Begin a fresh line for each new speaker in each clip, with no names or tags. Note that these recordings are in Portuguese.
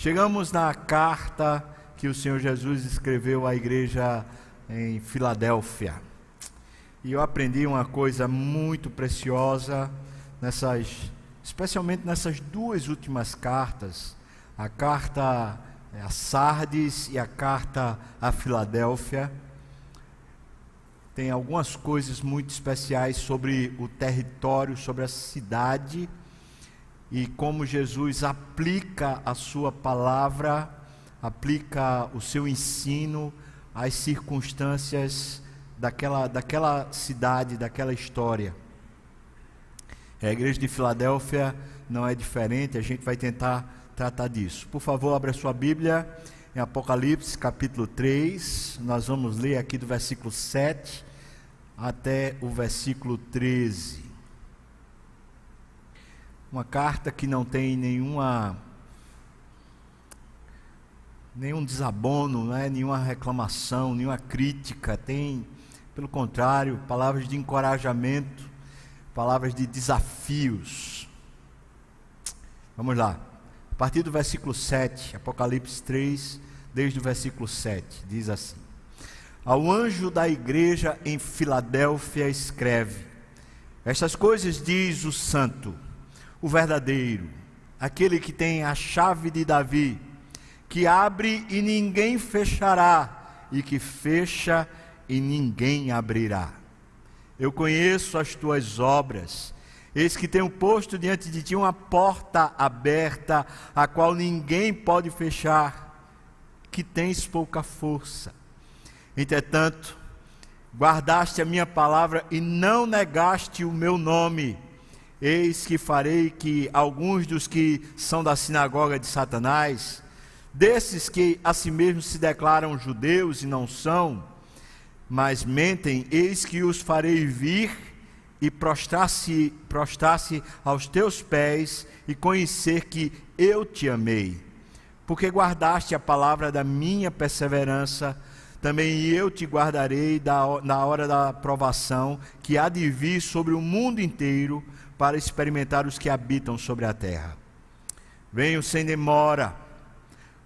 Chegamos na carta que o Senhor Jesus escreveu à igreja em Filadélfia. E eu aprendi uma coisa muito preciosa nessas, especialmente nessas duas últimas cartas, a carta a Sardes e a carta a Filadélfia. Tem algumas coisas muito especiais sobre o território, sobre a cidade e como Jesus aplica a sua palavra, aplica o seu ensino às circunstâncias daquela, daquela cidade, daquela história. A igreja de Filadélfia não é diferente, a gente vai tentar tratar disso. Por favor, abra sua Bíblia em Apocalipse capítulo 3, nós vamos ler aqui do versículo 7 até o versículo 13. Uma carta que não tem nenhuma nenhum desabono, não é? nenhuma reclamação, nenhuma crítica, tem, pelo contrário, palavras de encorajamento, palavras de desafios. Vamos lá. A partir do versículo 7, Apocalipse 3, desde o versículo 7, diz assim: Ao anjo da igreja em Filadélfia escreve: Estas coisas diz o santo o verdadeiro, aquele que tem a chave de Davi, que abre e ninguém fechará, e que fecha e ninguém abrirá. Eu conheço as tuas obras, eis que tenho posto diante de ti uma porta aberta, a qual ninguém pode fechar, que tens pouca força. Entretanto, guardaste a minha palavra e não negaste o meu nome Eis que farei que alguns dos que são da sinagoga de Satanás, desses que a si mesmos se declaram judeus e não são, mas mentem, eis que os farei vir e prostrar-se prostrar aos teus pés e conhecer que eu te amei. Porque guardaste a palavra da minha perseverança, também eu te guardarei da, na hora da provação que há de vir sobre o mundo inteiro para experimentar os que habitam sobre a terra. Venho sem demora,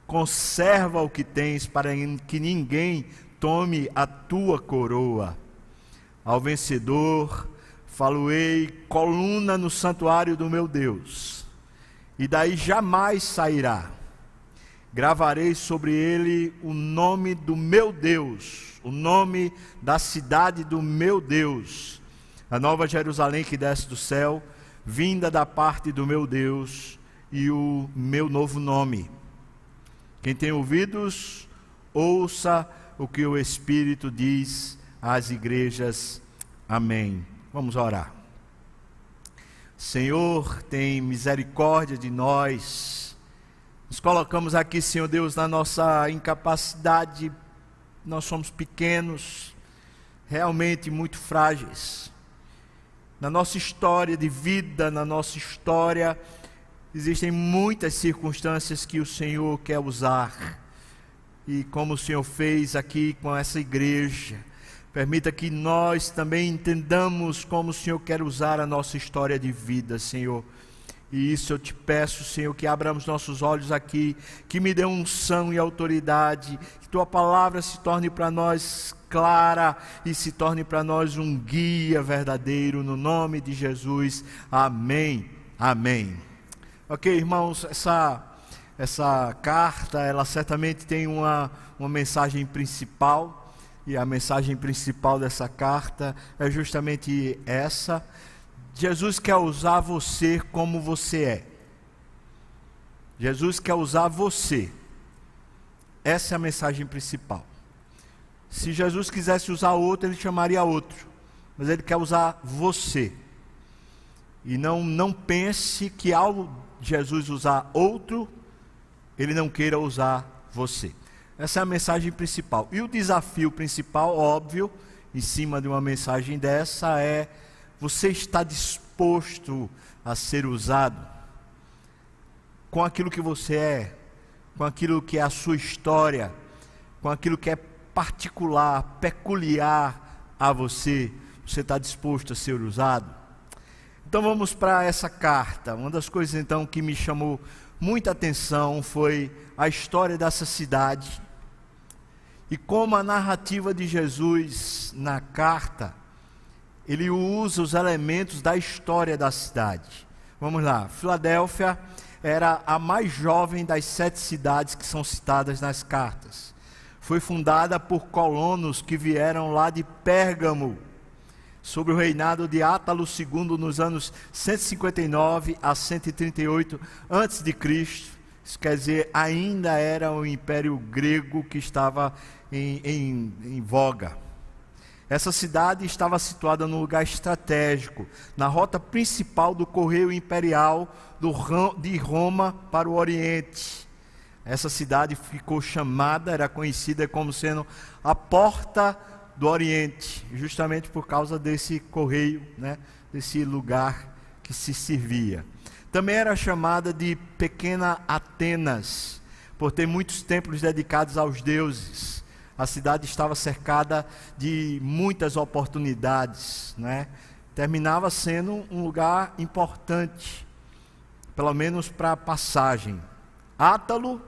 conserva o que tens, para que ninguém tome a tua coroa. Ao vencedor, faloei coluna no santuário do meu Deus, e daí jamais sairá. Gravarei sobre ele o nome do meu Deus, o nome da cidade do meu Deus a nova Jerusalém que desce do céu, vinda da parte do meu Deus e o meu novo nome. Quem tem ouvidos, ouça o que o Espírito diz às igrejas. Amém. Vamos orar. Senhor, tem misericórdia de nós. Nos colocamos aqui, Senhor Deus, na nossa incapacidade. Nós somos pequenos, realmente muito frágeis na nossa história de vida, na nossa história, existem muitas circunstâncias que o Senhor quer usar. E como o Senhor fez aqui com essa igreja, permita que nós também entendamos como o Senhor quer usar a nossa história de vida, Senhor. E isso eu te peço, Senhor, que abramos nossos olhos aqui, que me dê unção e autoridade, que tua palavra se torne para nós clara e se torne para nós um guia verdadeiro, no nome de Jesus. Amém. Amém. Ok, irmãos, essa, essa carta, ela certamente tem uma, uma mensagem principal, e a mensagem principal dessa carta é justamente essa. Jesus quer usar você como você é. Jesus quer usar você. Essa é a mensagem principal. Se Jesus quisesse usar outro, ele chamaria outro. Mas ele quer usar você. E não, não pense que ao Jesus usar outro, ele não queira usar você. Essa é a mensagem principal. E o desafio principal, óbvio, em cima de uma mensagem dessa, é: você está disposto a ser usado com aquilo que você é, com aquilo que é a sua história, com aquilo que é particular, peculiar a você, você está disposto a ser usado? Então vamos para essa carta. Uma das coisas então que me chamou muita atenção foi a história dessa cidade e como a narrativa de Jesus na carta ele usa os elementos da história da cidade. Vamos lá, Filadélfia era a mais jovem das sete cidades que são citadas nas cartas. Foi fundada por colonos que vieram lá de Pérgamo, sobre o reinado de Átalo II nos anos 159 a 138 a.C. Isso quer dizer, ainda era o Império Grego que estava em, em, em voga. Essa cidade estava situada num lugar estratégico, na rota principal do correio imperial de Roma para o Oriente. Essa cidade ficou chamada, era conhecida como sendo a porta do Oriente, justamente por causa desse correio, né, desse lugar que se servia. Também era chamada de Pequena Atenas, por ter muitos templos dedicados aos deuses. A cidade estava cercada de muitas oportunidades, né? Terminava sendo um lugar importante, pelo menos para passagem. Átalo,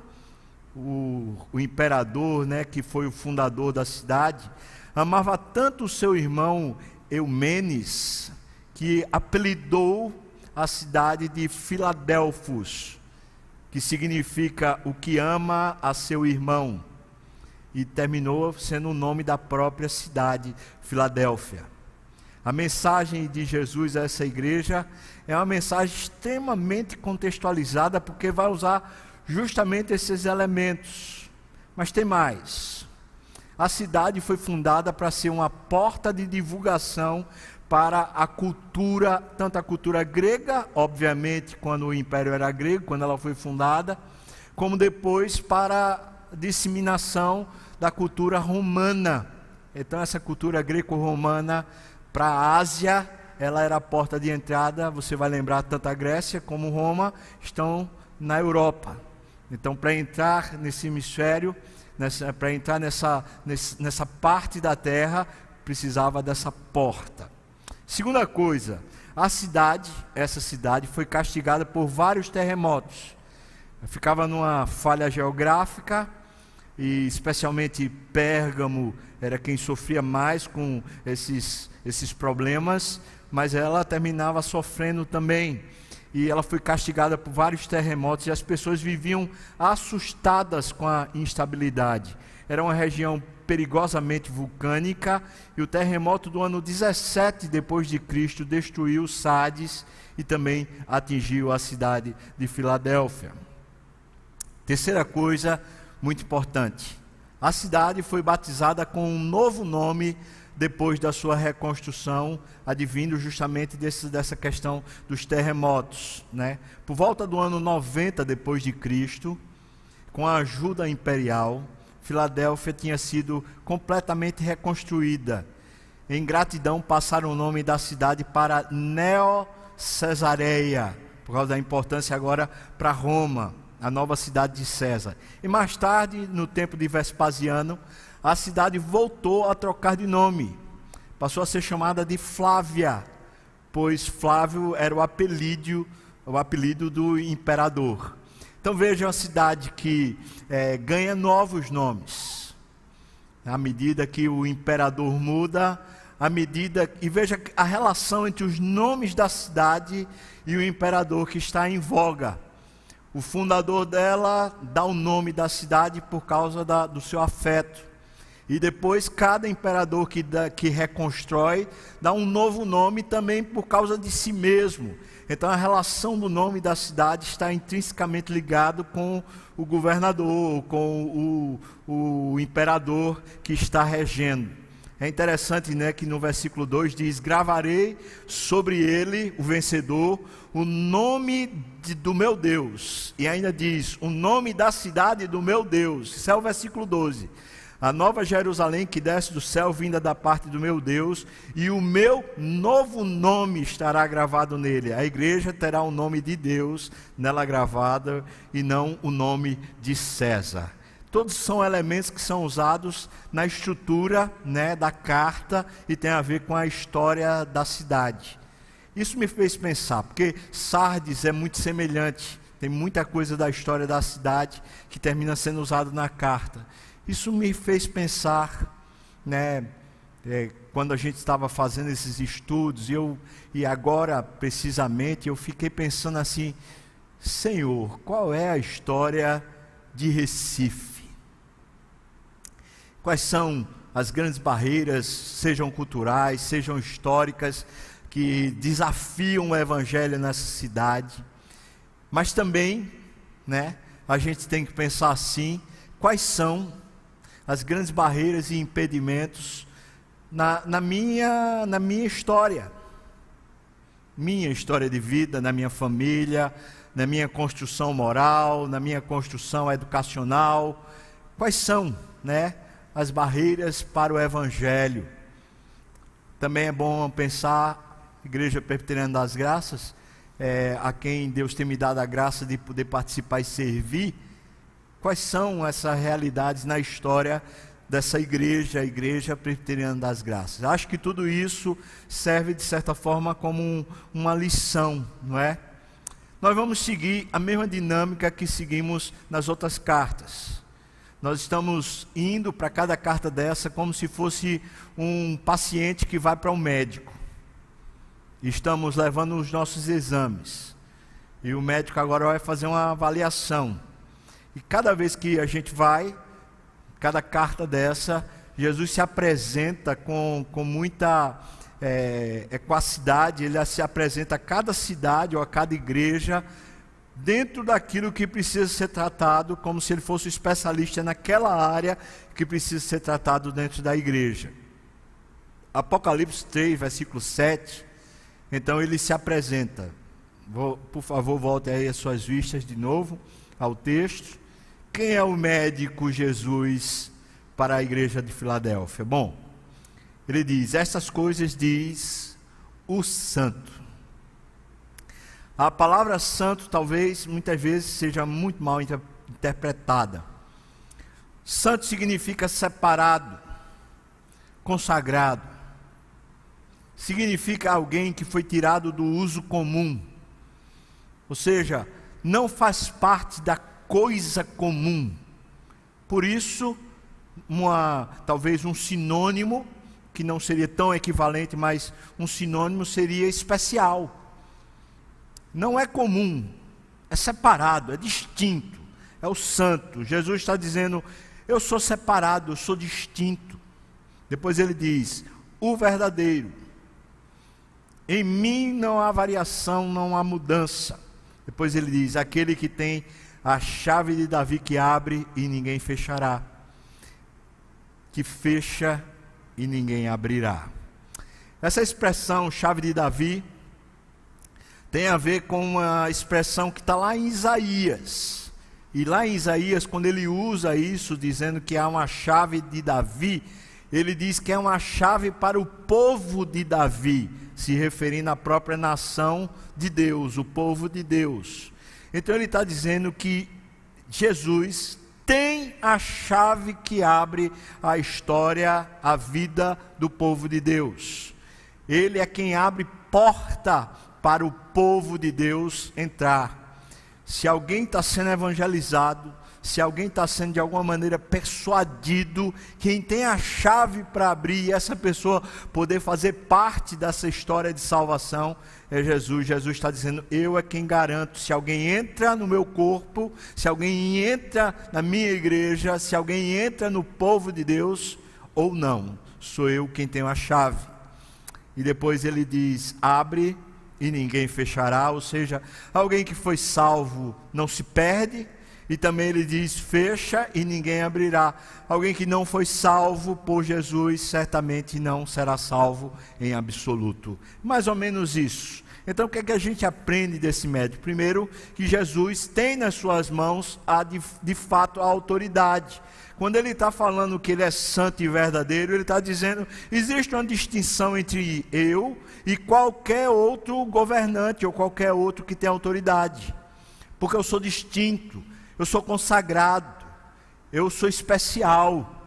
o, o imperador, né, que foi o fundador da cidade, amava tanto o seu irmão Eumenes que apelidou a cidade de Filadelfos, que significa o que ama a seu irmão e terminou sendo o nome da própria cidade, Filadélfia. A mensagem de Jesus a essa igreja é uma mensagem extremamente contextualizada, porque vai usar justamente esses elementos. Mas tem mais. A cidade foi fundada para ser uma porta de divulgação para a cultura, tanto a cultura grega, obviamente, quando o império era grego, quando ela foi fundada, como depois para a disseminação da cultura romana. Então, essa cultura greco-romana para a Ásia, ela era a porta de entrada. Você vai lembrar, tanto a Grécia como Roma estão na Europa. Então, para entrar nesse hemisfério, para entrar nessa, nessa parte da terra, precisava dessa porta. Segunda coisa, a cidade, essa cidade, foi castigada por vários terremotos. Ficava numa falha geográfica, e especialmente Pérgamo era quem sofria mais com esses, esses problemas, mas ela terminava sofrendo também. E ela foi castigada por vários terremotos e as pessoas viviam assustadas com a instabilidade. Era uma região perigosamente vulcânica e o terremoto do ano 17 depois de Cristo destruiu Sardes e também atingiu a cidade de Filadélfia. Terceira coisa, muito importante. A cidade foi batizada com um novo nome depois da sua reconstrução, advindo justamente desse, dessa questão dos terremotos. Né? Por volta do ano 90 depois de Cristo, com a ajuda imperial, Filadélfia tinha sido completamente reconstruída. Em gratidão, passaram o nome da cidade para Neo-Cesareia, por causa da importância agora para Roma a nova cidade de César. E mais tarde, no tempo de Vespasiano, a cidade voltou a trocar de nome. Passou a ser chamada de Flávia, pois Flávio era o apelido, o apelido do imperador. Então veja uma cidade que é, ganha novos nomes. À medida que o imperador muda, à medida e veja a relação entre os nomes da cidade e o imperador que está em voga. O fundador dela dá o nome da cidade por causa da, do seu afeto. E depois, cada imperador que, que reconstrói dá um novo nome também por causa de si mesmo. Então, a relação do nome da cidade está intrinsecamente ligado com o governador, com o, o imperador que está regendo. É interessante né, que no versículo 2 diz: Gravarei sobre ele, o vencedor, o nome de, do meu Deus. E ainda diz: o nome da cidade do meu Deus. Isso é o versículo 12. A nova Jerusalém que desce do céu, vinda da parte do meu Deus, e o meu novo nome estará gravado nele. A igreja terá o nome de Deus nela gravado e não o nome de César. Todos são elementos que são usados na estrutura né, da carta e tem a ver com a história da cidade. Isso me fez pensar, porque Sardes é muito semelhante, tem muita coisa da história da cidade que termina sendo usado na carta. Isso me fez pensar, né, é, quando a gente estava fazendo esses estudos, eu, e agora precisamente, eu fiquei pensando assim: Senhor, qual é a história de Recife? Quais são as grandes barreiras, sejam culturais, sejam históricas, que desafiam o evangelho nessa cidade? Mas também, né, a gente tem que pensar assim: quais são as grandes barreiras e impedimentos na, na, minha, na minha história, minha história de vida, na minha família, na minha construção moral, na minha construção educacional. Quais são, né, as barreiras para o evangelho? Também é bom pensar, Igreja Presbiteriana das Graças, é, a quem Deus tem me dado a graça de poder participar e servir, quais são essas realidades na história dessa igreja, a Igreja Presbiteriana das Graças. Acho que tudo isso serve, de certa forma, como um, uma lição, não é? Nós vamos seguir a mesma dinâmica que seguimos nas outras cartas. Nós estamos indo para cada carta dessa como se fosse um paciente que vai para o um médico. Estamos levando os nossos exames. E o médico agora vai fazer uma avaliação. E cada vez que a gente vai, cada carta dessa, Jesus se apresenta com, com muita é, equacidade, ele se apresenta a cada cidade ou a cada igreja dentro daquilo que precisa ser tratado, como se ele fosse um especialista naquela área que precisa ser tratado dentro da igreja. Apocalipse 3, versículo 7, então ele se apresenta. Vou, por favor, volte aí as suas vistas de novo ao texto. Quem é o médico Jesus para a igreja de Filadélfia? Bom, ele diz: Essas coisas diz o santo. A palavra santo talvez muitas vezes seja muito mal inter interpretada. Santo significa separado, consagrado. Significa alguém que foi tirado do uso comum. Ou seja, não faz parte da coisa comum. Por isso, uma, talvez um sinônimo, que não seria tão equivalente, mas um sinônimo seria especial. Não é comum, é separado, é distinto, é o santo. Jesus está dizendo: Eu sou separado, eu sou distinto. Depois ele diz: O verdadeiro. Em mim não há variação, não há mudança. Depois ele diz: Aquele que tem a chave de Davi que abre e ninguém fechará, que fecha e ninguém abrirá. Essa expressão, chave de Davi, tem a ver com uma expressão que está lá em Isaías. E lá em Isaías, quando ele usa isso, dizendo que há uma chave de Davi, ele diz que é uma chave para o povo de Davi, se referindo à própria nação de Deus, o povo de Deus. Então ele está dizendo que Jesus tem a chave que abre a história, a vida do povo de Deus. Ele é quem abre porta para o povo de Deus entrar. Se alguém está sendo evangelizado, se alguém está sendo de alguma maneira persuadido, quem tem a chave para abrir e essa pessoa poder fazer parte dessa história de salvação é Jesus. Jesus está dizendo: Eu é quem garanto. Se alguém entra no meu corpo, se alguém entra na minha igreja, se alguém entra no povo de Deus ou não, sou eu quem tenho a chave. E depois ele diz: Abre e ninguém fechará, ou seja, alguém que foi salvo não se perde, e também ele diz: fecha e ninguém abrirá. Alguém que não foi salvo por Jesus certamente não será salvo em absoluto. Mais ou menos isso. Então, o que é que a gente aprende desse médico? Primeiro, que Jesus tem nas suas mãos a, de, de fato a autoridade. Quando ele está falando que ele é santo e verdadeiro, ele está dizendo: existe uma distinção entre eu e qualquer outro governante ou qualquer outro que tem autoridade, porque eu sou distinto eu sou consagrado, eu sou especial,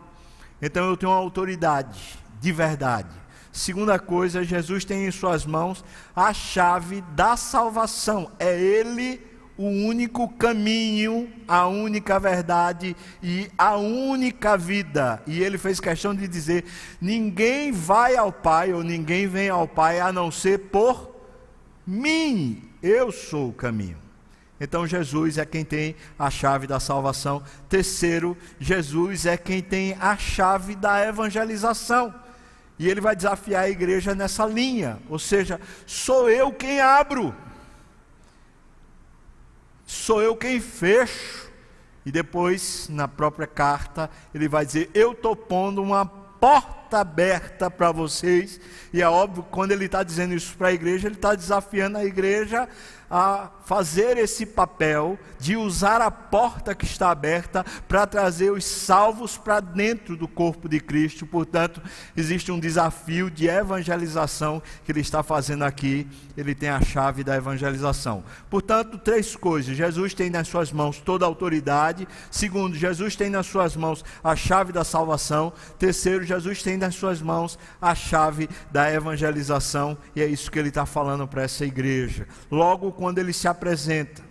então eu tenho uma autoridade de verdade. Segunda coisa, Jesus tem em suas mãos a chave da salvação, é Ele o único caminho, a única verdade e a única vida. E ele fez questão de dizer: ninguém vai ao Pai ou ninguém vem ao Pai a não ser por mim. Eu sou o caminho. Então Jesus é quem tem a chave da salvação. Terceiro, Jesus é quem tem a chave da evangelização. E ele vai desafiar a igreja nessa linha, ou seja, sou eu quem abro sou eu quem fecho. E depois, na própria carta, ele vai dizer: Eu estou pondo uma porta aberta para vocês. E é óbvio, quando ele está dizendo isso para a igreja, ele está desafiando a igreja a fazer esse papel de usar a porta que está aberta para trazer os salvos para dentro do corpo de Cristo. Portanto, existe um desafio de evangelização que ele está fazendo aqui. Ele tem a chave da evangelização. Portanto, três coisas: Jesus tem nas suas mãos toda a autoridade. Segundo, Jesus tem nas suas mãos a chave da salvação. Terceiro, Jesus tem nas suas mãos a chave da evangelização. E é isso que ele está falando para essa igreja. Logo, quando ele se apresenta.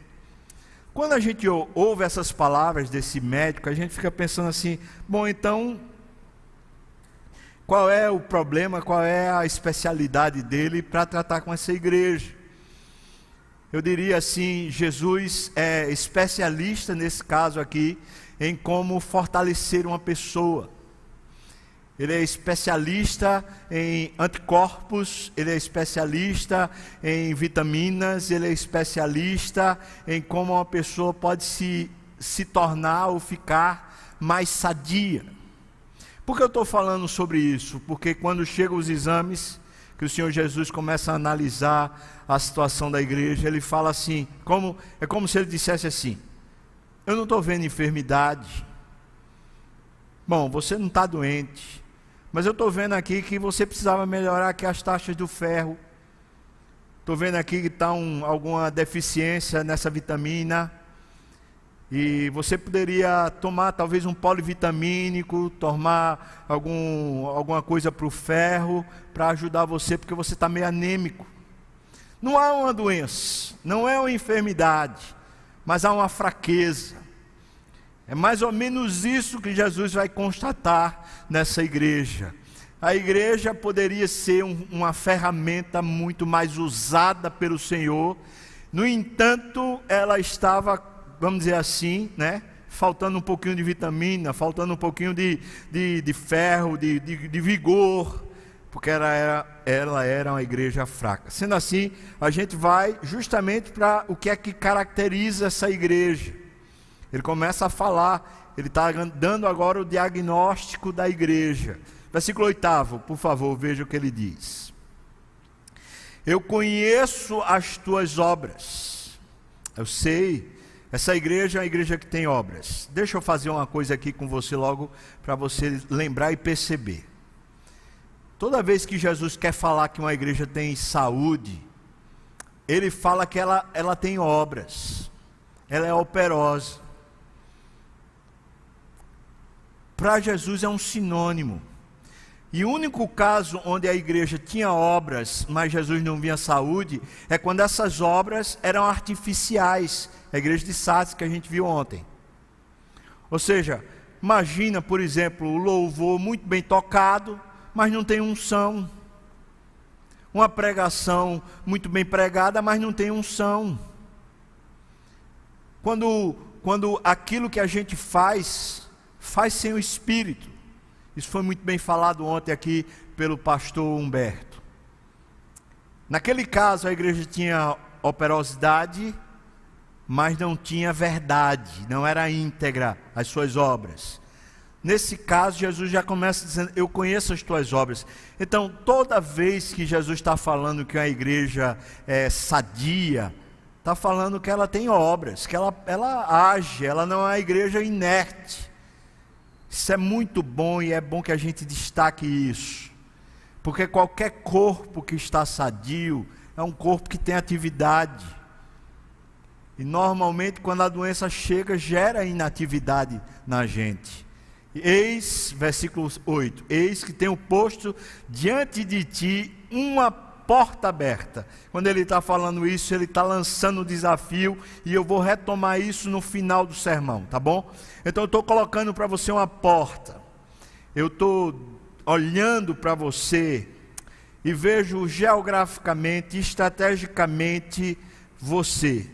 Quando a gente ouve essas palavras desse médico, a gente fica pensando assim: bom, então, qual é o problema, qual é a especialidade dele para tratar com essa igreja? Eu diria assim: Jesus é especialista nesse caso aqui em como fortalecer uma pessoa. Ele é especialista em anticorpos, ele é especialista em vitaminas, ele é especialista em como uma pessoa pode se, se tornar ou ficar mais sadia. Por que eu estou falando sobre isso? Porque quando chegam os exames, que o Senhor Jesus começa a analisar a situação da igreja, ele fala assim, como, é como se ele dissesse assim: Eu não estou vendo enfermidade. Bom, você não está doente mas eu estou vendo aqui que você precisava melhorar aqui as taxas do ferro. Estou vendo aqui que está um, alguma deficiência nessa vitamina. E você poderia tomar talvez um polivitamínico, tomar algum, alguma coisa para o ferro, para ajudar você, porque você está meio anêmico. Não há uma doença, não é uma enfermidade, mas há uma fraqueza. É mais ou menos isso que Jesus vai constatar nessa igreja. A igreja poderia ser um, uma ferramenta muito mais usada pelo Senhor, no entanto, ela estava, vamos dizer assim, né? Faltando um pouquinho de vitamina, faltando um pouquinho de, de, de ferro, de, de, de vigor, porque ela era, ela era uma igreja fraca. Sendo assim, a gente vai justamente para o que é que caracteriza essa igreja. Ele começa a falar, ele está dando agora o diagnóstico da igreja. Versículo 8, por favor, veja o que ele diz. Eu conheço as tuas obras. Eu sei, essa igreja é uma igreja que tem obras. Deixa eu fazer uma coisa aqui com você logo, para você lembrar e perceber. Toda vez que Jesus quer falar que uma igreja tem saúde, ele fala que ela, ela tem obras, ela é operosa. Para Jesus é um sinônimo. E o único caso onde a igreja tinha obras, mas Jesus não via saúde, é quando essas obras eram artificiais. A igreja de Sardes que a gente viu ontem. Ou seja, imagina, por exemplo, o louvor muito bem tocado, mas não tem unção. Uma pregação muito bem pregada, mas não tem unção. Quando, quando aquilo que a gente faz faz sem o Espírito. Isso foi muito bem falado ontem aqui pelo pastor Humberto. Naquele caso, a igreja tinha operosidade, mas não tinha verdade, não era íntegra as suas obras. Nesse caso, Jesus já começa dizendo: Eu conheço as tuas obras. Então, toda vez que Jesus está falando que a igreja é sadia, está falando que ela tem obras, que ela, ela age, ela não é uma igreja inerte. Isso é muito bom e é bom que a gente destaque isso. Porque qualquer corpo que está sadio é um corpo que tem atividade. E normalmente, quando a doença chega, gera inatividade na gente. Eis, versículo 8: Eis que tenho posto diante de ti uma porta aberta. Quando ele está falando isso, ele está lançando o desafio e eu vou retomar isso no final do sermão, tá bom? Então eu estou colocando para você uma porta. Eu estou olhando para você e vejo geograficamente, estrategicamente você.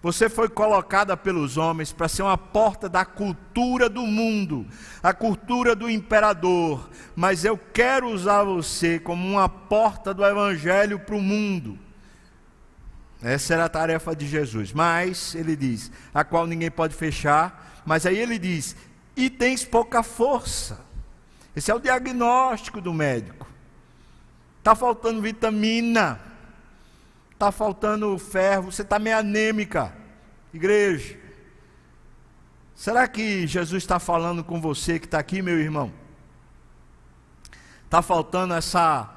Você foi colocada pelos homens para ser uma porta da cultura do mundo, a cultura do imperador, mas eu quero usar você como uma porta do evangelho para o mundo. Essa era a tarefa de Jesus. Mas ele diz, a qual ninguém pode fechar, mas aí ele diz: "E tens pouca força". Esse é o diagnóstico do médico. Está faltando vitamina está faltando ferro, você está meio anêmica. Igreja, será que Jesus está falando com você que está aqui, meu irmão? Está faltando essa,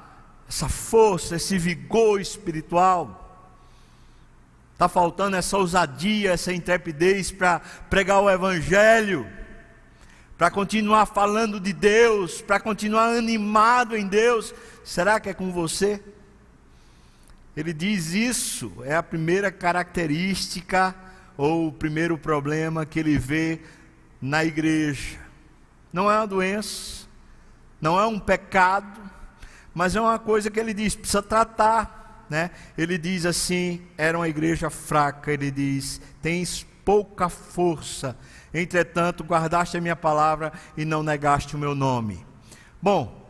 essa força, esse vigor espiritual? Está faltando essa ousadia, essa intrepidez para pregar o Evangelho? Para continuar falando de Deus, para continuar animado em Deus? Será que é com você? Ele diz isso, é a primeira característica ou o primeiro problema que ele vê na igreja. Não é uma doença, não é um pecado, mas é uma coisa que ele diz, precisa tratar. Né? Ele diz assim: era uma igreja fraca, ele diz, tens pouca força, entretanto guardaste a minha palavra e não negaste o meu nome. Bom,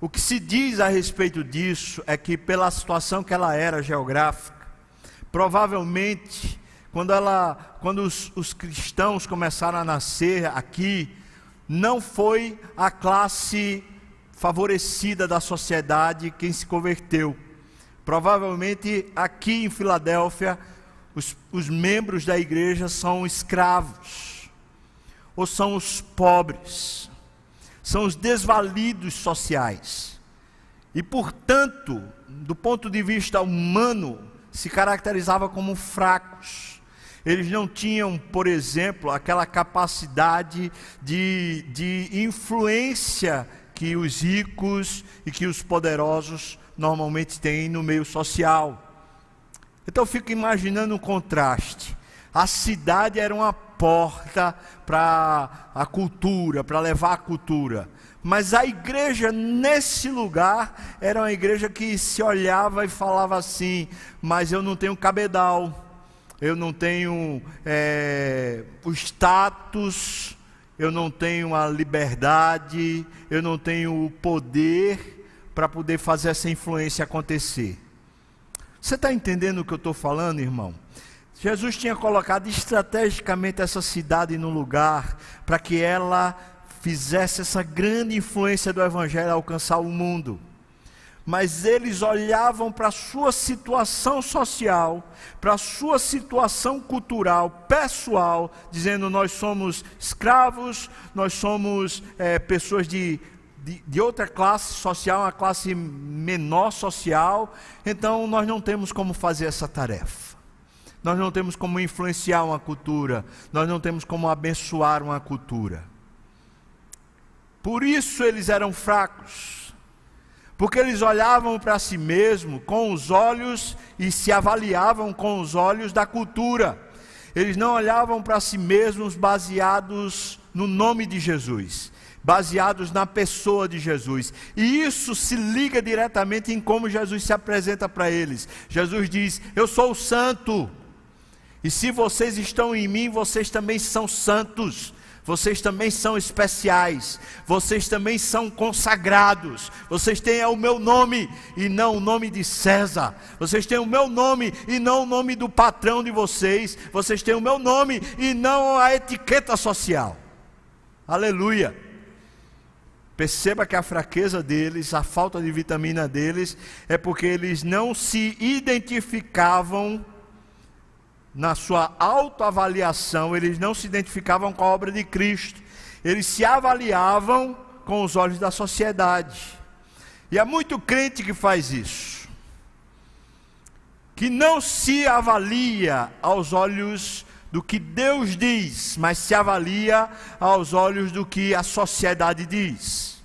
o que se diz a respeito disso é que, pela situação que ela era geográfica, provavelmente, quando, ela, quando os, os cristãos começaram a nascer aqui, não foi a classe favorecida da sociedade quem se converteu. Provavelmente aqui em Filadélfia, os, os membros da igreja são escravos, ou são os pobres são os desvalidos sociais. E, portanto, do ponto de vista humano, se caracterizava como fracos. Eles não tinham, por exemplo, aquela capacidade de, de influência que os ricos e que os poderosos normalmente têm no meio social. Então eu fico imaginando um contraste. A cidade era uma porta para a cultura, para levar a cultura. Mas a igreja nesse lugar era uma igreja que se olhava e falava assim: mas eu não tenho cabedal, eu não tenho é, o status, eu não tenho a liberdade, eu não tenho o poder para poder fazer essa influência acontecer. Você está entendendo o que eu estou falando, irmão? Jesus tinha colocado estrategicamente essa cidade no lugar para que ela fizesse essa grande influência do Evangelho alcançar o mundo. Mas eles olhavam para a sua situação social, para a sua situação cultural, pessoal, dizendo: nós somos escravos, nós somos é, pessoas de, de, de outra classe social, uma classe menor social, então nós não temos como fazer essa tarefa. Nós não temos como influenciar uma cultura, nós não temos como abençoar uma cultura. Por isso eles eram fracos, porque eles olhavam para si mesmos com os olhos e se avaliavam com os olhos da cultura. Eles não olhavam para si mesmos baseados no nome de Jesus, baseados na pessoa de Jesus. E isso se liga diretamente em como Jesus se apresenta para eles. Jesus diz: Eu sou o santo. E se vocês estão em mim, vocês também são santos. Vocês também são especiais, vocês também são consagrados, vocês têm o meu nome e não o nome de César, vocês têm o meu nome e não o nome do patrão de vocês, vocês têm o meu nome e não a etiqueta social. Aleluia. Perceba que a fraqueza deles, a falta de vitamina deles, é porque eles não se identificavam na sua autoavaliação, eles não se identificavam com a obra de Cristo, eles se avaliavam com os olhos da sociedade. E há muito crente que faz isso, que não se avalia aos olhos do que Deus diz, mas se avalia aos olhos do que a sociedade diz.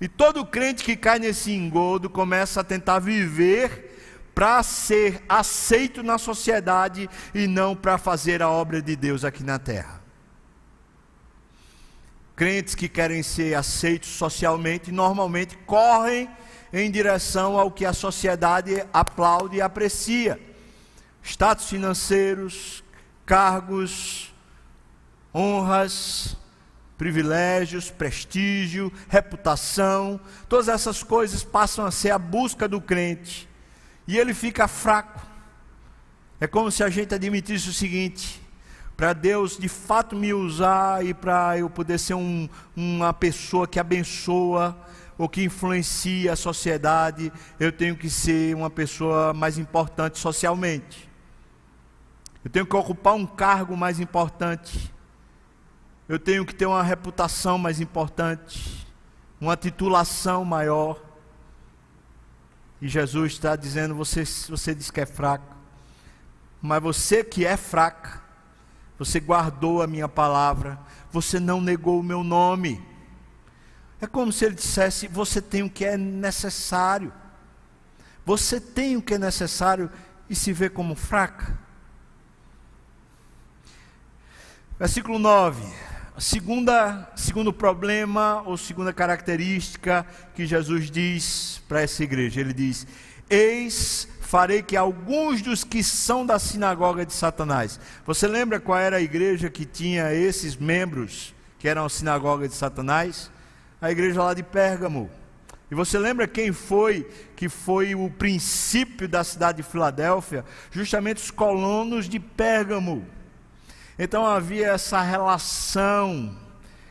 E todo crente que cai nesse engodo começa a tentar viver para ser aceito na sociedade e não para fazer a obra de Deus aqui na terra. Crentes que querem ser aceitos socialmente normalmente correm em direção ao que a sociedade aplaude e aprecia: status financeiros, cargos, honras, privilégios, prestígio, reputação, todas essas coisas passam a ser a busca do crente e ele fica fraco. É como se a gente admitisse o seguinte: para Deus de fato me usar e para eu poder ser um, uma pessoa que abençoa ou que influencia a sociedade, eu tenho que ser uma pessoa mais importante socialmente. Eu tenho que ocupar um cargo mais importante. Eu tenho que ter uma reputação mais importante, uma titulação maior. E Jesus está dizendo: você, você diz que é fraco, mas você que é fraca, você guardou a minha palavra, você não negou o meu nome. É como se ele dissesse: você tem o que é necessário, você tem o que é necessário e se vê como fraca. Versículo 9. Segunda, segundo problema ou segunda característica que Jesus diz para essa igreja, ele diz: Eis farei que alguns dos que são da sinagoga de Satanás. Você lembra qual era a igreja que tinha esses membros que eram a sinagoga de Satanás? A igreja lá de Pérgamo. E você lembra quem foi que foi o princípio da cidade de Filadélfia? Justamente os colonos de Pérgamo. Então havia essa relação.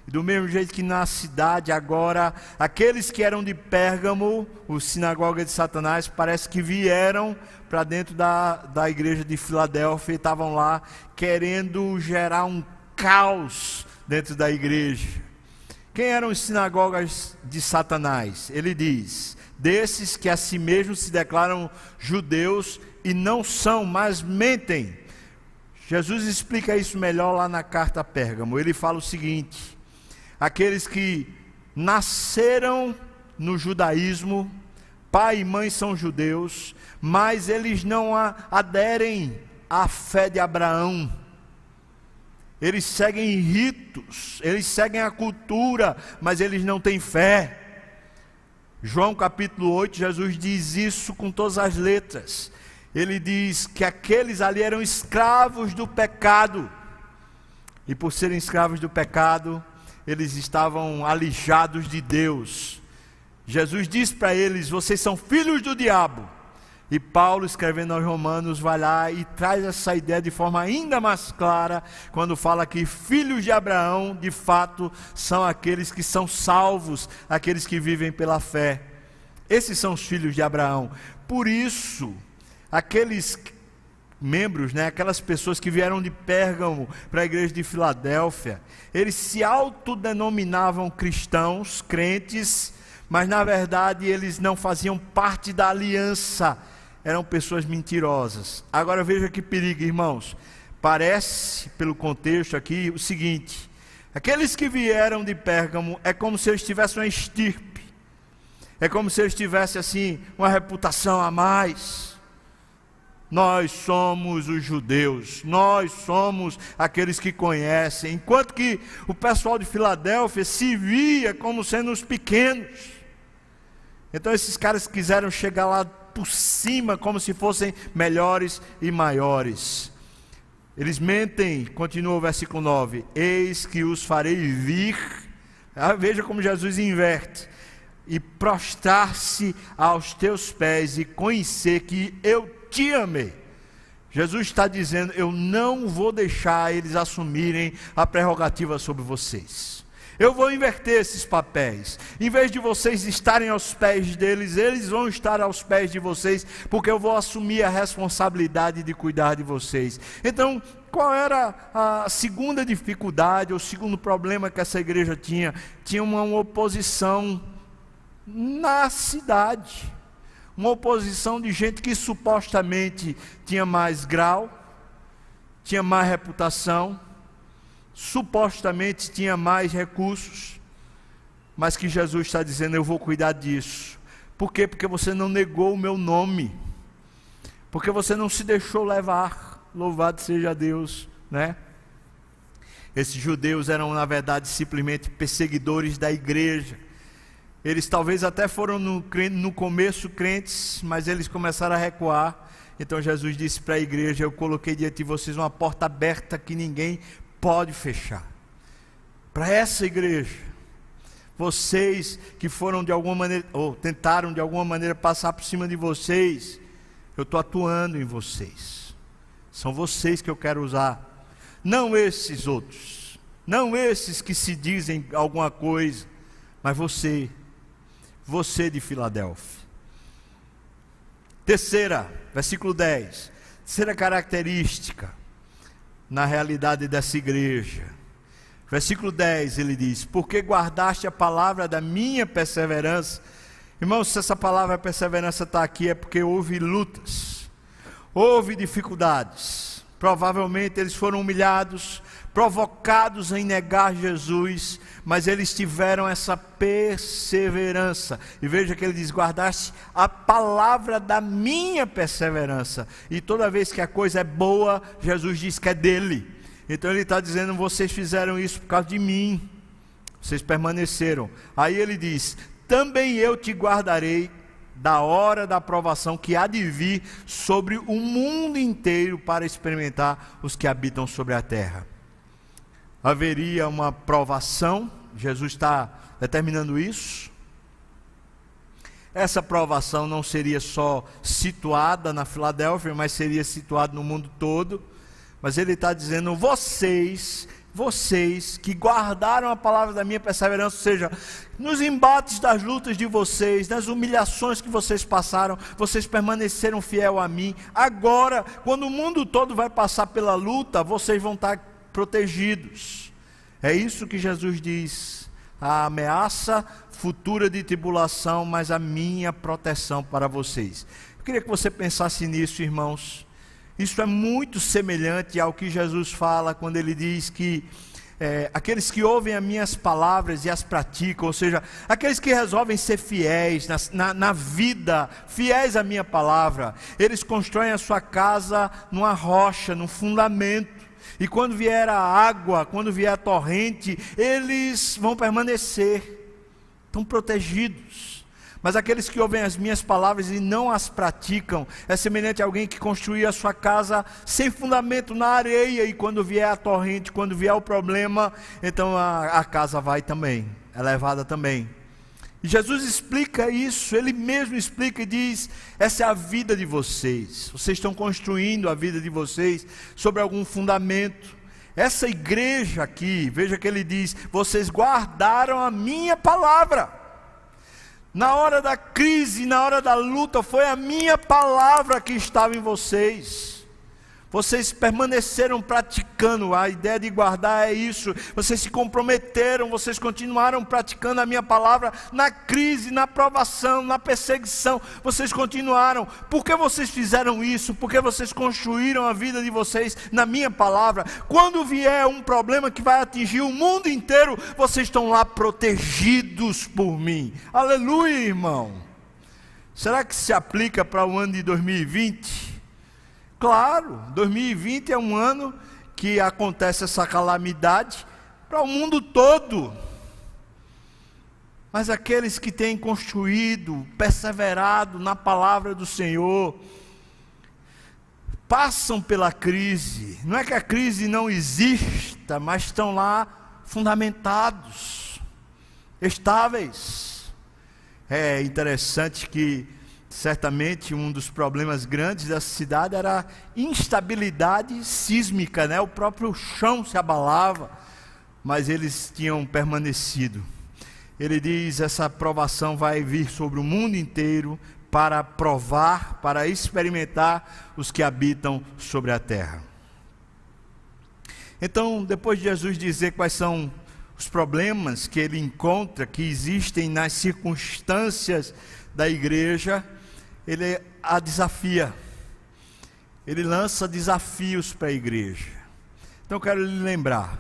Do mesmo jeito que na cidade agora, aqueles que eram de Pérgamo, o sinagoga de Satanás, parece que vieram para dentro da, da igreja de Filadélfia e estavam lá querendo gerar um caos dentro da igreja. Quem eram os sinagogas de Satanás? Ele diz: desses que a si mesmos se declaram judeus e não são, mas mentem Jesus explica isso melhor lá na carta a Pérgamo. Ele fala o seguinte: aqueles que nasceram no judaísmo, pai e mãe são judeus, mas eles não aderem à fé de Abraão. Eles seguem ritos, eles seguem a cultura, mas eles não têm fé. João capítulo 8, Jesus diz isso com todas as letras ele diz que aqueles ali eram escravos do pecado, e por serem escravos do pecado, eles estavam alijados de Deus. Jesus diz para eles: Vocês são filhos do diabo. E Paulo, escrevendo aos Romanos, vai lá e traz essa ideia de forma ainda mais clara, quando fala que filhos de Abraão, de fato, são aqueles que são salvos, aqueles que vivem pela fé. Esses são os filhos de Abraão. Por isso, aqueles membros, né, aquelas pessoas que vieram de Pérgamo para a igreja de Filadélfia, eles se autodenominavam cristãos, crentes, mas na verdade eles não faziam parte da aliança, eram pessoas mentirosas. Agora veja que perigo, irmãos. Parece, pelo contexto aqui, o seguinte: aqueles que vieram de Pérgamo é como se eles tivessem uma estirpe, é como se eles tivessem assim uma reputação a mais nós somos os judeus, nós somos aqueles que conhecem, enquanto que o pessoal de Filadélfia se via como sendo os pequenos. Então esses caras quiseram chegar lá por cima como se fossem melhores e maiores. Eles mentem, continua o versículo 9: Eis que os farei vir. Ah, veja como Jesus inverte. E prostrar-se aos teus pés e conhecer que eu te amei. Jesus está dizendo: Eu não vou deixar eles assumirem a prerrogativa sobre vocês. Eu vou inverter esses papéis. Em vez de vocês estarem aos pés deles, eles vão estar aos pés de vocês, porque eu vou assumir a responsabilidade de cuidar de vocês. Então, qual era a segunda dificuldade, ou segundo problema que essa igreja tinha? Tinha uma oposição na cidade uma oposição de gente que supostamente tinha mais grau, tinha mais reputação, supostamente tinha mais recursos, mas que Jesus está dizendo: Eu vou cuidar disso. Por quê? Porque você não negou o meu nome, porque você não se deixou levar. Louvado seja Deus, né? Esses judeus eram, na verdade, simplesmente perseguidores da igreja. Eles talvez até foram no, no começo crentes, mas eles começaram a recuar. Então Jesus disse para a igreja: Eu coloquei diante de vocês uma porta aberta que ninguém pode fechar. Para essa igreja, vocês que foram de alguma maneira, ou tentaram de alguma maneira passar por cima de vocês, eu estou atuando em vocês. São vocês que eu quero usar não esses outros, não esses que se dizem alguma coisa, mas você, você de Filadélfia. Terceira, versículo 10. Terceira característica na realidade dessa igreja. Versículo 10 ele diz: Porque guardaste a palavra da minha perseverança. Irmãos, se essa palavra perseverança está aqui é porque houve lutas, houve dificuldades Provavelmente eles foram humilhados, provocados em negar Jesus, mas eles tiveram essa perseverança. E veja que ele diz: guardaste a palavra da minha perseverança. E toda vez que a coisa é boa, Jesus diz que é dele. Então ele está dizendo: vocês fizeram isso por causa de mim. Vocês permaneceram. Aí ele diz: também eu te guardarei da hora da aprovação que há de vir sobre o mundo inteiro para experimentar os que habitam sobre a terra. Haveria uma provação, Jesus está determinando isso. Essa provação não seria só situada na Filadélfia, mas seria situada no mundo todo. Mas ele está dizendo: vocês vocês que guardaram a palavra da minha perseverança, ou seja, nos embates das lutas de vocês, nas humilhações que vocês passaram, vocês permaneceram fiel a mim. Agora, quando o mundo todo vai passar pela luta, vocês vão estar protegidos. É isso que Jesus diz. A ameaça futura de tribulação, mas a minha proteção para vocês. Eu queria que você pensasse nisso, irmãos. Isso é muito semelhante ao que Jesus fala quando ele diz que é, aqueles que ouvem as minhas palavras e as praticam, ou seja, aqueles que resolvem ser fiéis na, na, na, vida, fiéis à minha palavra, eles constroem a sua casa numa rocha, num fundamento. E quando vier a água, quando vier a torrente, eles vão permanecer, estão protegidos. Mas aqueles que ouvem as minhas palavras e não as praticam, é semelhante a alguém que construiu a sua casa sem fundamento na areia, e quando vier a torrente, quando vier o problema, então a, a casa vai também, é levada também. Jesus explica isso, ele mesmo explica e diz: essa é a vida de vocês, vocês estão construindo a vida de vocês sobre algum fundamento. Essa igreja aqui, veja que ele diz: vocês guardaram a minha palavra. Na hora da crise, na hora da luta, foi a minha palavra que estava em vocês. Vocês permaneceram praticando, a ideia de guardar é isso. Vocês se comprometeram, vocês continuaram praticando a minha palavra na crise, na provação, na perseguição. Vocês continuaram. Por que vocês fizeram isso? Porque vocês construíram a vida de vocês na minha palavra. Quando vier um problema que vai atingir o mundo inteiro, vocês estão lá protegidos por mim. Aleluia, irmão. Será que se aplica para o ano de 2020? Claro, 2020 é um ano que acontece essa calamidade para o mundo todo. Mas aqueles que têm construído, perseverado na palavra do Senhor, passam pela crise. Não é que a crise não exista, mas estão lá fundamentados, estáveis. É interessante que Certamente um dos problemas grandes dessa cidade era a instabilidade sísmica, né? o próprio chão se abalava, mas eles tinham permanecido. Ele diz: essa provação vai vir sobre o mundo inteiro para provar, para experimentar os que habitam sobre a terra. Então, depois de Jesus dizer quais são os problemas que ele encontra, que existem nas circunstâncias da igreja, ele a desafia. Ele lança desafios para a igreja. Então eu quero lhe lembrar.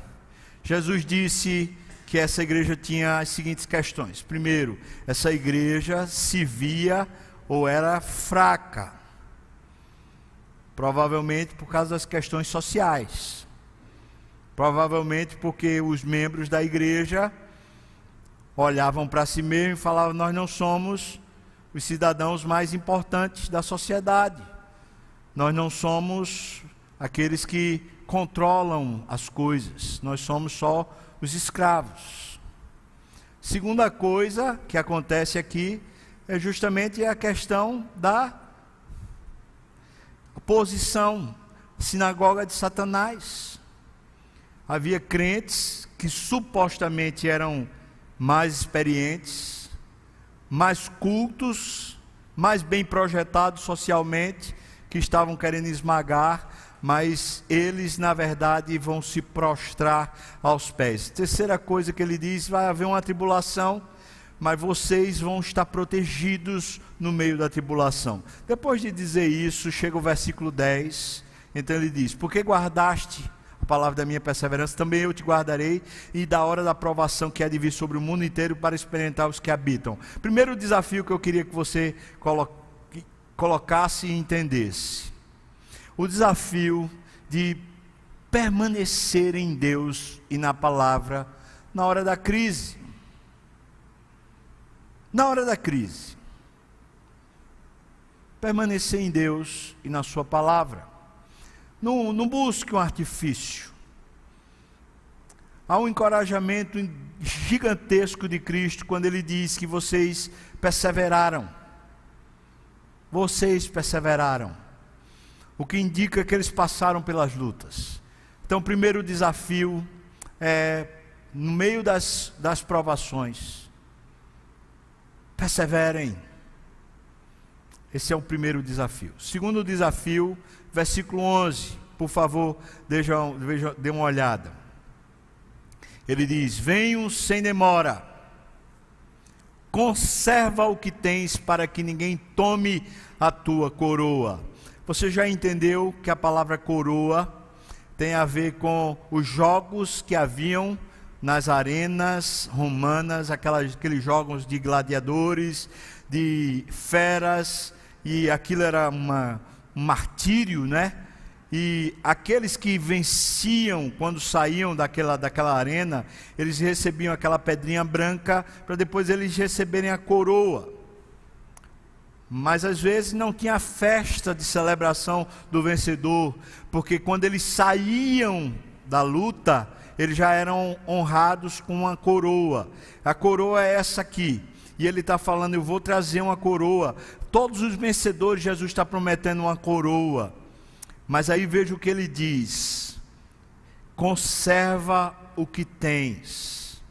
Jesus disse que essa igreja tinha as seguintes questões. Primeiro, essa igreja se via ou era fraca, provavelmente por causa das questões sociais, provavelmente porque os membros da igreja olhavam para si mesmos e falavam: Nós não somos os cidadãos mais importantes da sociedade, nós não somos aqueles que controlam as coisas, nós somos só os escravos. Segunda coisa que acontece aqui é justamente a questão da posição, sinagoga de Satanás. Havia crentes que supostamente eram mais experientes, mais cultos, mais bem projetados socialmente, que estavam querendo esmagar mas eles, na verdade, vão se prostrar aos pés. Terceira coisa que ele diz: vai haver uma tribulação, mas vocês vão estar protegidos no meio da tribulação. Depois de dizer isso, chega o versículo 10. Então ele diz: Porque guardaste a palavra da minha perseverança, também eu te guardarei, e da hora da provação que há de vir sobre o mundo inteiro para experimentar os que habitam. Primeiro desafio que eu queria que você colocasse e entendesse o desafio de permanecer em Deus e na palavra na hora da crise. Na hora da crise. Permanecer em Deus e na Sua palavra. Não, não busque um artifício. Há um encorajamento gigantesco de Cristo quando Ele diz que vocês perseveraram. Vocês perseveraram o que indica que eles passaram pelas lutas. Então, o primeiro desafio é, no meio das, das provações, perseverem. Esse é o primeiro desafio. Segundo desafio, versículo 11, por favor, dê uma olhada. Ele diz: Venham sem demora, conserva o que tens, para que ninguém tome a tua coroa. Você já entendeu que a palavra coroa tem a ver com os jogos que haviam nas arenas romanas, aquelas, aqueles jogos de gladiadores, de feras, e aquilo era uma, um martírio, né? E aqueles que venciam quando saíam daquela, daquela arena, eles recebiam aquela pedrinha branca para depois eles receberem a coroa mas às vezes não tinha festa de celebração do vencedor, porque quando eles saíam da luta, eles já eram honrados com uma coroa. A coroa é essa aqui. E ele está falando: Eu vou trazer uma coroa. Todos os vencedores, Jesus está prometendo uma coroa. Mas aí veja o que ele diz: Conserva o que tens.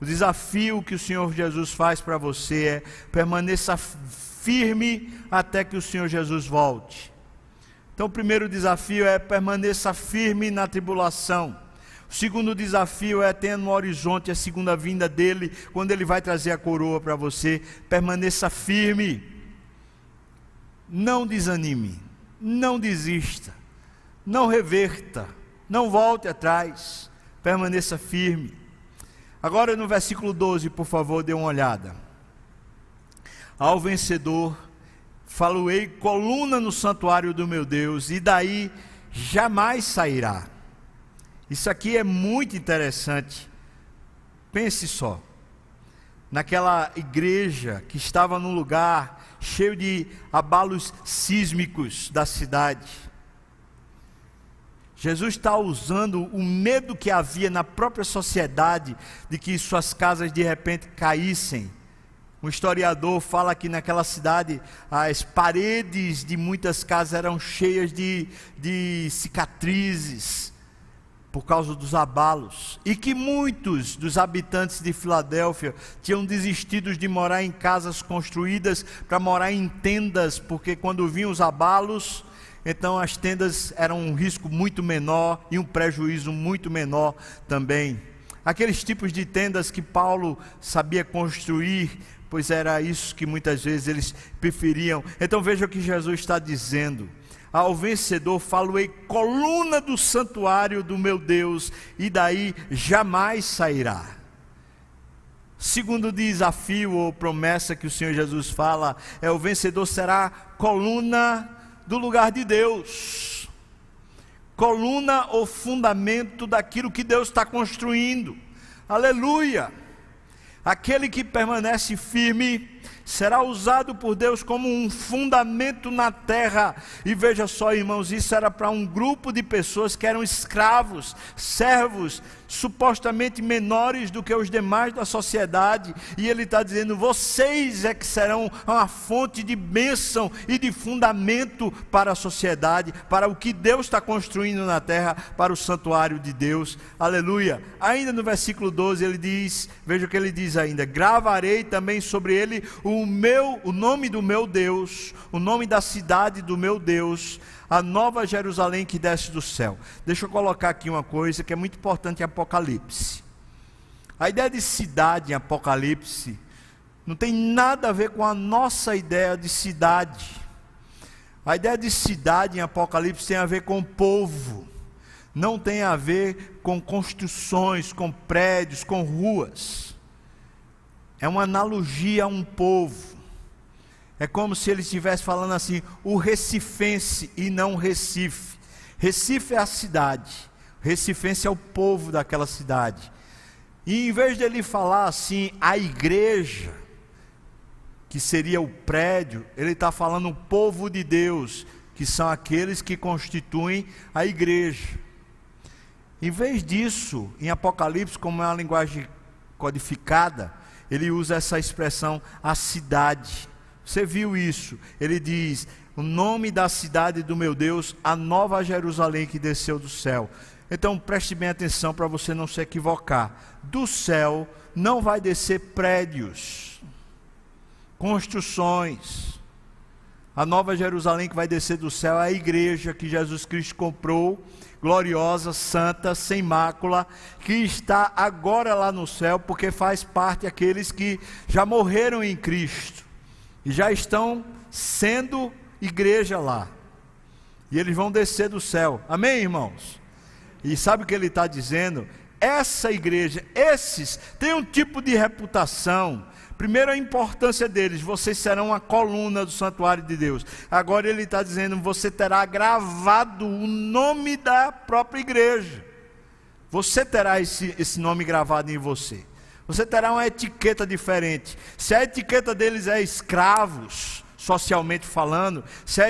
O desafio que o Senhor Jesus faz para você é permaneça firme até que o Senhor Jesus volte. Então, o primeiro desafio é permaneça firme na tribulação. O segundo desafio é ter no horizonte a segunda vinda dele, quando ele vai trazer a coroa para você. Permaneça firme. Não desanime. Não desista. Não reverta. Não volte atrás. Permaneça firme. Agora no versículo 12, por favor, dê uma olhada. Ao vencedor, faloei coluna no santuário do meu Deus, e daí jamais sairá. Isso aqui é muito interessante. Pense só. Naquela igreja que estava num lugar cheio de abalos sísmicos da cidade. Jesus está usando o medo que havia na própria sociedade de que suas casas de repente caíssem um historiador fala que naquela cidade as paredes de muitas casas eram cheias de, de cicatrizes por causa dos abalos, e que muitos dos habitantes de Filadélfia tinham desistido de morar em casas construídas para morar em tendas, porque quando vinham os abalos, então as tendas eram um risco muito menor e um prejuízo muito menor também. Aqueles tipos de tendas que Paulo sabia construir pois era isso que muitas vezes eles preferiam. Então veja o que Jesus está dizendo. Ao vencedor falo-ei coluna do santuário do meu Deus, e daí jamais sairá. Segundo desafio ou promessa que o Senhor Jesus fala, é o vencedor será coluna do lugar de Deus. Coluna ou fundamento daquilo que Deus está construindo. Aleluia! Aquele que permanece firme será usado por Deus como um fundamento na terra. E veja só, irmãos, isso era para um grupo de pessoas que eram escravos, servos, supostamente menores do que os demais da sociedade, e ele está dizendo: vocês é que serão uma fonte de bênção e de fundamento para a sociedade, para o que Deus está construindo na terra, para o santuário de Deus. Aleluia. Ainda no versículo 12 ele diz: veja o que ele diz ainda: gravarei também sobre ele o meu, o nome do meu Deus, o nome da cidade do meu Deus a nova Jerusalém que desce do céu. Deixa eu colocar aqui uma coisa que é muito importante em Apocalipse. A ideia de cidade em Apocalipse não tem nada a ver com a nossa ideia de cidade. A ideia de cidade em Apocalipse tem a ver com povo, não tem a ver com construções, com prédios, com ruas. É uma analogia a um povo. É como se ele estivesse falando assim, o recifense e não Recife. Recife é a cidade, recifense é o povo daquela cidade. E em vez dele falar assim, a igreja, que seria o prédio, ele está falando o povo de Deus, que são aqueles que constituem a igreja. Em vez disso, em Apocalipse, como é uma linguagem codificada, ele usa essa expressão a cidade. Você viu isso? Ele diz: O nome da cidade do meu Deus, a nova Jerusalém que desceu do céu. Então preste bem atenção para você não se equivocar. Do céu não vai descer prédios, construções. A nova Jerusalém que vai descer do céu a igreja que Jesus Cristo comprou, gloriosa, santa, sem mácula, que está agora lá no céu, porque faz parte daqueles que já morreram em Cristo e já estão sendo igreja lá. E eles vão descer do céu. Amém, irmãos? E sabe o que ele está dizendo? Essa igreja, esses, têm um tipo de reputação. Primeiro, a importância deles, vocês serão a coluna do santuário de Deus. Agora, ele está dizendo: você terá gravado o nome da própria igreja. Você terá esse, esse nome gravado em você você terá uma etiqueta diferente. Se a etiqueta deles é escravos, socialmente falando, se a,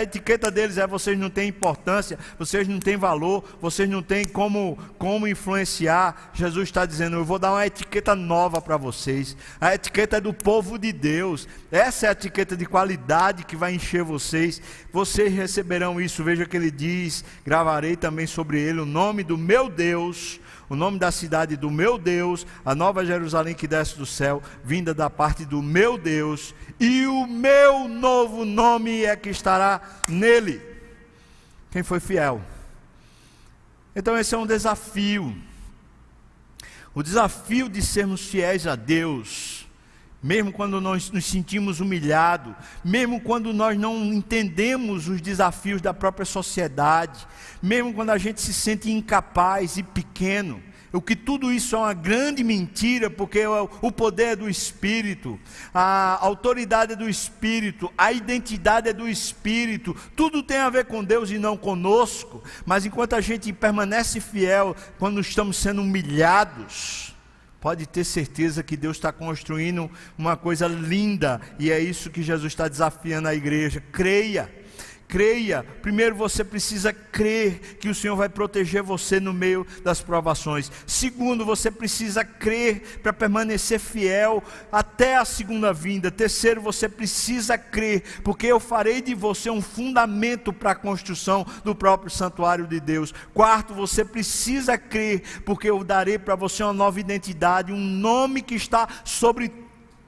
etiqueta deles é vocês não têm importância, vocês não têm valor, vocês não têm como, como influenciar, Jesus está dizendo: eu vou dar uma etiqueta nova para vocês. A etiqueta é do povo de Deus. Essa é a etiqueta de qualidade que vai encher vocês. Vocês receberão isso. Veja que ele diz: gravarei também sobre ele o nome do meu Deus o nome da cidade do meu Deus, a nova Jerusalém que desce do céu, vinda da parte do meu Deus, e o meu novo nome é que estará nele. Quem foi fiel? Então, esse é um desafio. O desafio de sermos fiéis a Deus mesmo quando nós nos sentimos humilhados, mesmo quando nós não entendemos os desafios da própria sociedade, mesmo quando a gente se sente incapaz e pequeno, o que tudo isso é uma grande mentira, porque o poder é do Espírito, a autoridade é do Espírito, a identidade é do Espírito, tudo tem a ver com Deus e não conosco, mas enquanto a gente permanece fiel, quando estamos sendo humilhados, pode ter certeza que Deus está construindo uma coisa linda, e é isso que Jesus está desafiando a igreja. Creia creia. Primeiro você precisa crer que o Senhor vai proteger você no meio das provações. Segundo, você precisa crer para permanecer fiel até a segunda vinda. Terceiro, você precisa crer, porque eu farei de você um fundamento para a construção do próprio santuário de Deus. Quarto, você precisa crer, porque eu darei para você uma nova identidade, um nome que está sobre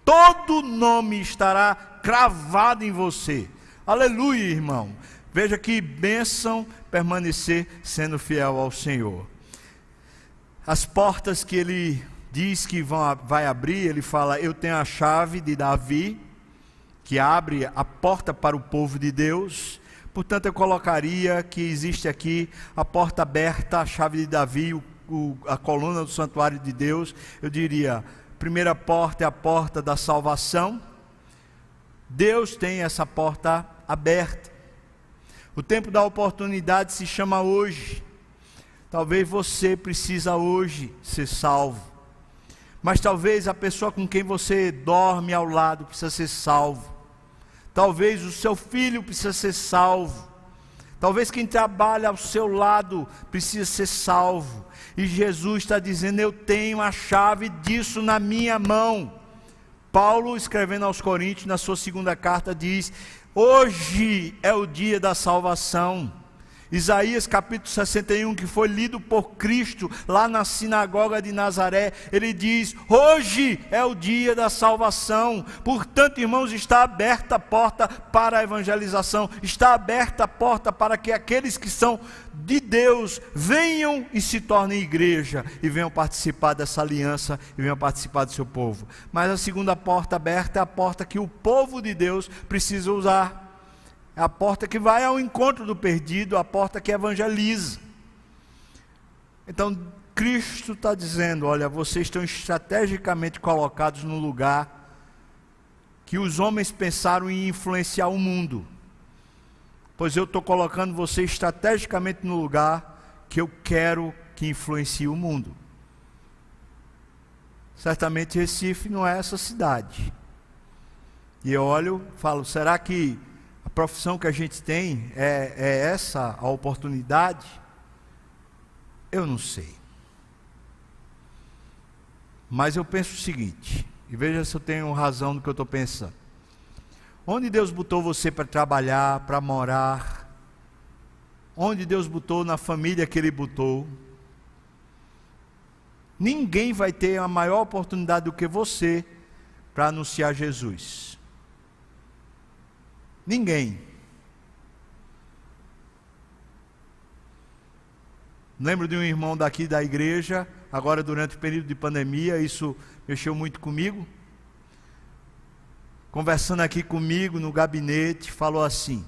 todo nome estará cravado em você. Aleluia, irmão. Veja que bênção permanecer sendo fiel ao Senhor. As portas que ele diz que vão, vai abrir, ele fala: Eu tenho a chave de Davi, que abre a porta para o povo de Deus. Portanto, eu colocaria que existe aqui a porta aberta, a chave de Davi, o, o, a coluna do santuário de Deus. Eu diria: primeira porta é a porta da salvação. Deus tem essa porta aberta. O tempo da oportunidade se chama hoje. Talvez você precisa hoje ser salvo. Mas talvez a pessoa com quem você dorme ao lado precisa ser salvo. Talvez o seu filho precisa ser salvo. Talvez quem trabalha ao seu lado precisa ser salvo. E Jesus está dizendo: Eu tenho a chave disso na minha mão. Paulo, escrevendo aos Coríntios, na sua segunda carta, diz: Hoje é o dia da salvação. Isaías capítulo 61, que foi lido por Cristo lá na sinagoga de Nazaré, ele diz: Hoje é o dia da salvação. Portanto, irmãos, está aberta a porta para a evangelização, está aberta a porta para que aqueles que são de Deus venham e se tornem igreja e venham participar dessa aliança e venham participar do seu povo. Mas a segunda porta aberta é a porta que o povo de Deus precisa usar é a porta que vai ao encontro do perdido, a porta que evangeliza. Então, Cristo está dizendo: olha, vocês estão estrategicamente colocados no lugar que os homens pensaram em influenciar o mundo. Pois eu estou colocando você estrategicamente no lugar que eu quero que influencie o mundo. Certamente Recife não é essa cidade. E eu olho, falo, será que profissão que a gente tem é, é essa a oportunidade? Eu não sei. Mas eu penso o seguinte, e veja se eu tenho razão no que eu estou pensando. Onde Deus botou você para trabalhar, para morar, onde Deus botou na família que Ele botou, ninguém vai ter a maior oportunidade do que você para anunciar Jesus. Ninguém. Lembro de um irmão daqui da igreja, agora durante o período de pandemia, isso mexeu muito comigo. Conversando aqui comigo no gabinete, falou assim: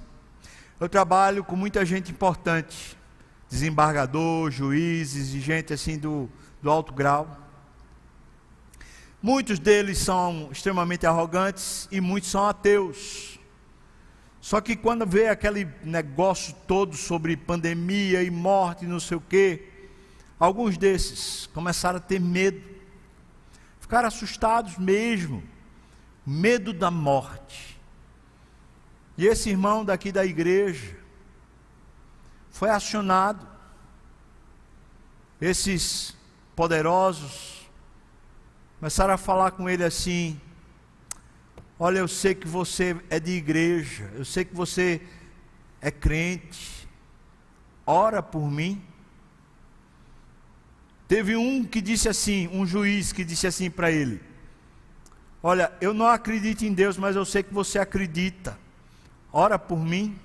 Eu trabalho com muita gente importante, desembargador, juízes e gente assim do, do alto grau. Muitos deles são extremamente arrogantes e muitos são ateus. Só que quando vê aquele negócio todo sobre pandemia e morte, não sei o quê, alguns desses começaram a ter medo, ficaram assustados mesmo, medo da morte. E esse irmão daqui da igreja foi acionado. Esses poderosos começaram a falar com ele assim: Olha, eu sei que você é de igreja, eu sei que você é crente, ora por mim. Teve um que disse assim, um juiz que disse assim para ele: Olha, eu não acredito em Deus, mas eu sei que você acredita, ora por mim.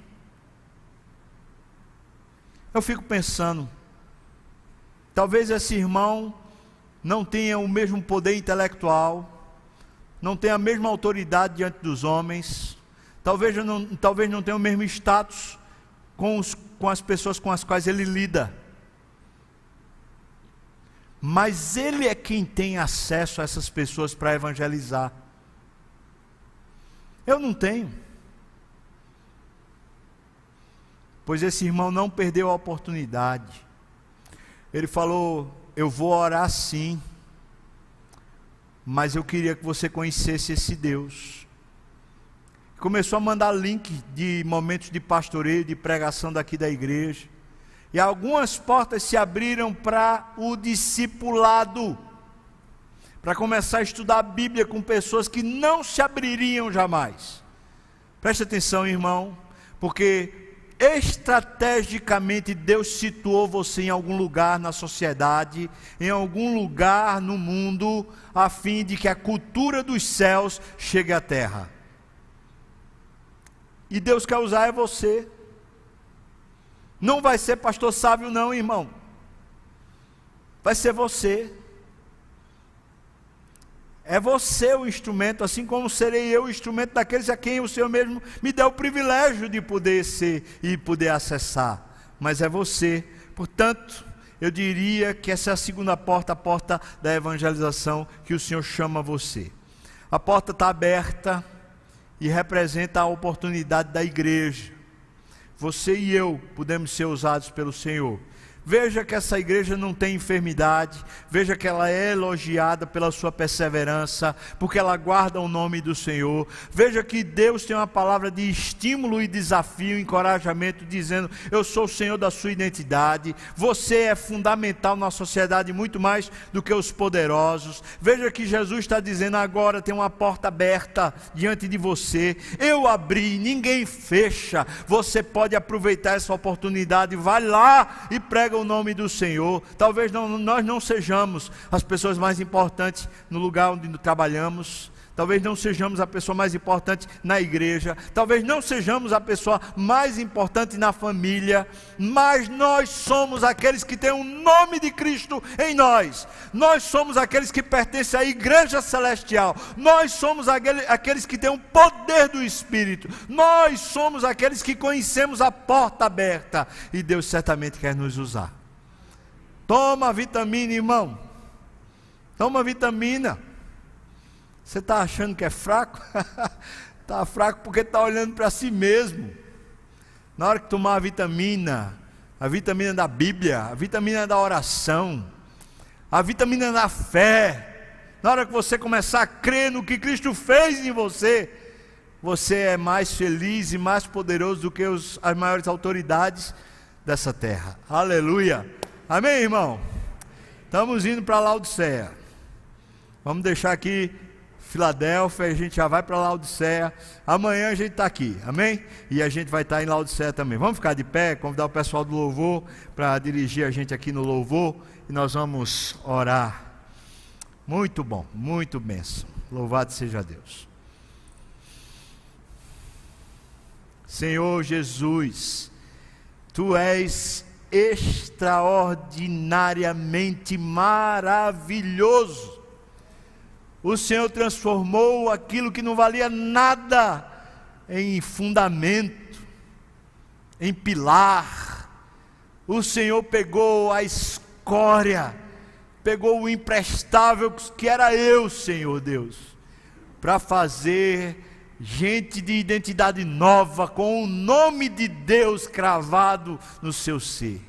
Eu fico pensando, talvez esse irmão não tenha o mesmo poder intelectual, não tem a mesma autoridade diante dos homens, talvez não, talvez não tenha o mesmo status com, os, com as pessoas com as quais ele lida. Mas ele é quem tem acesso a essas pessoas para evangelizar. Eu não tenho. Pois esse irmão não perdeu a oportunidade. Ele falou: Eu vou orar sim mas eu queria que você conhecesse esse Deus. Começou a mandar link de momentos de pastoreio, de pregação daqui da igreja. E algumas portas se abriram para o discipulado, para começar a estudar a Bíblia com pessoas que não se abririam jamais. Preste atenção, irmão, porque estrategicamente Deus situou você em algum lugar na sociedade, em algum lugar no mundo, a fim de que a cultura dos céus chegue à terra. E Deus quer usar é você. Não vai ser pastor sábio, não, irmão. Vai ser você. É você o instrumento, assim como serei eu o instrumento daqueles a quem o Senhor mesmo me deu o privilégio de poder ser e poder acessar. Mas é você. Portanto, eu diria que essa é a segunda porta, a porta da evangelização que o Senhor chama você. A porta está aberta e representa a oportunidade da igreja. Você e eu podemos ser usados pelo Senhor Veja que essa igreja não tem enfermidade, veja que ela é elogiada pela sua perseverança, porque ela guarda o nome do Senhor. Veja que Deus tem uma palavra de estímulo e desafio, encorajamento, dizendo: Eu sou o Senhor da sua identidade. Você é fundamental na sociedade muito mais do que os poderosos. Veja que Jesus está dizendo: Agora tem uma porta aberta diante de você. Eu abri, ninguém fecha. Você pode aproveitar essa oportunidade. Vai lá e prega o nome do Senhor. Talvez não, nós não sejamos as pessoas mais importantes no lugar onde trabalhamos. Talvez não sejamos a pessoa mais importante na igreja, talvez não sejamos a pessoa mais importante na família, mas nós somos aqueles que têm o nome de Cristo em nós. Nós somos aqueles que pertencem à igreja celestial. Nós somos aqueles que têm o poder do Espírito. Nós somos aqueles que conhecemos a porta aberta e Deus certamente quer nos usar. Toma vitamina, irmão. Toma vitamina. Você está achando que é fraco? Está fraco porque está olhando para si mesmo. Na hora que tomar a vitamina, a vitamina da Bíblia, a vitamina da oração, a vitamina da fé, na hora que você começar a crer no que Cristo fez em você, você é mais feliz e mais poderoso do que os, as maiores autoridades dessa terra. Aleluia. Amém, irmão? Estamos indo para Laodiceia. Vamos deixar aqui Filadélfia, a gente já vai para Laodiceia. Amanhã a gente está aqui, amém? E a gente vai estar tá em Laodiceia também. Vamos ficar de pé, convidar o pessoal do louvor para dirigir a gente aqui no louvor e nós vamos orar. Muito bom, muito benção. Louvado seja Deus. Senhor Jesus, Tu és extraordinariamente maravilhoso o Senhor transformou aquilo que não valia nada em fundamento, em pilar. O Senhor pegou a escória, pegou o imprestável que era eu, Senhor Deus, para fazer gente de identidade nova, com o nome de Deus cravado no seu ser.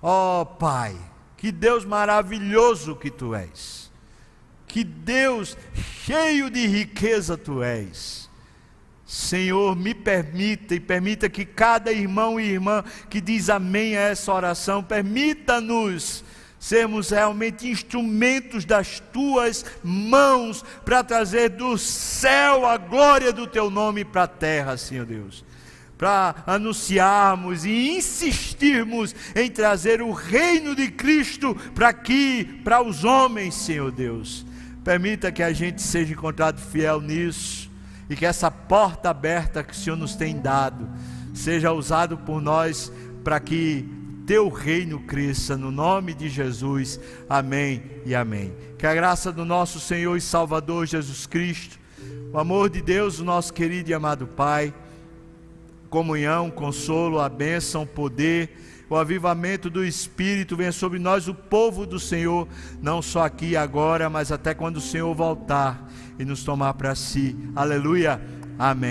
Ó oh, Pai, que Deus maravilhoso que tu és que Deus cheio de riqueza tu és. Senhor, me permita e permita que cada irmão e irmã que diz amém a essa oração, permita-nos sermos realmente instrumentos das tuas mãos para trazer do céu a glória do teu nome para a terra, Senhor Deus. Para anunciarmos e insistirmos em trazer o reino de Cristo para aqui, para os homens, Senhor Deus Permita que a gente seja encontrado fiel nisso e que essa porta aberta que o Senhor nos tem dado seja usado por nós para que teu reino cresça no nome de Jesus. Amém e amém. Que a graça do nosso Senhor e Salvador Jesus Cristo, o amor de Deus, o nosso querido e amado Pai, comunhão, consolo, a bênção, poder, o avivamento do Espírito venha sobre nós, o povo do Senhor, não só aqui e agora, mas até quando o Senhor voltar e nos tomar para si. Aleluia. Amém.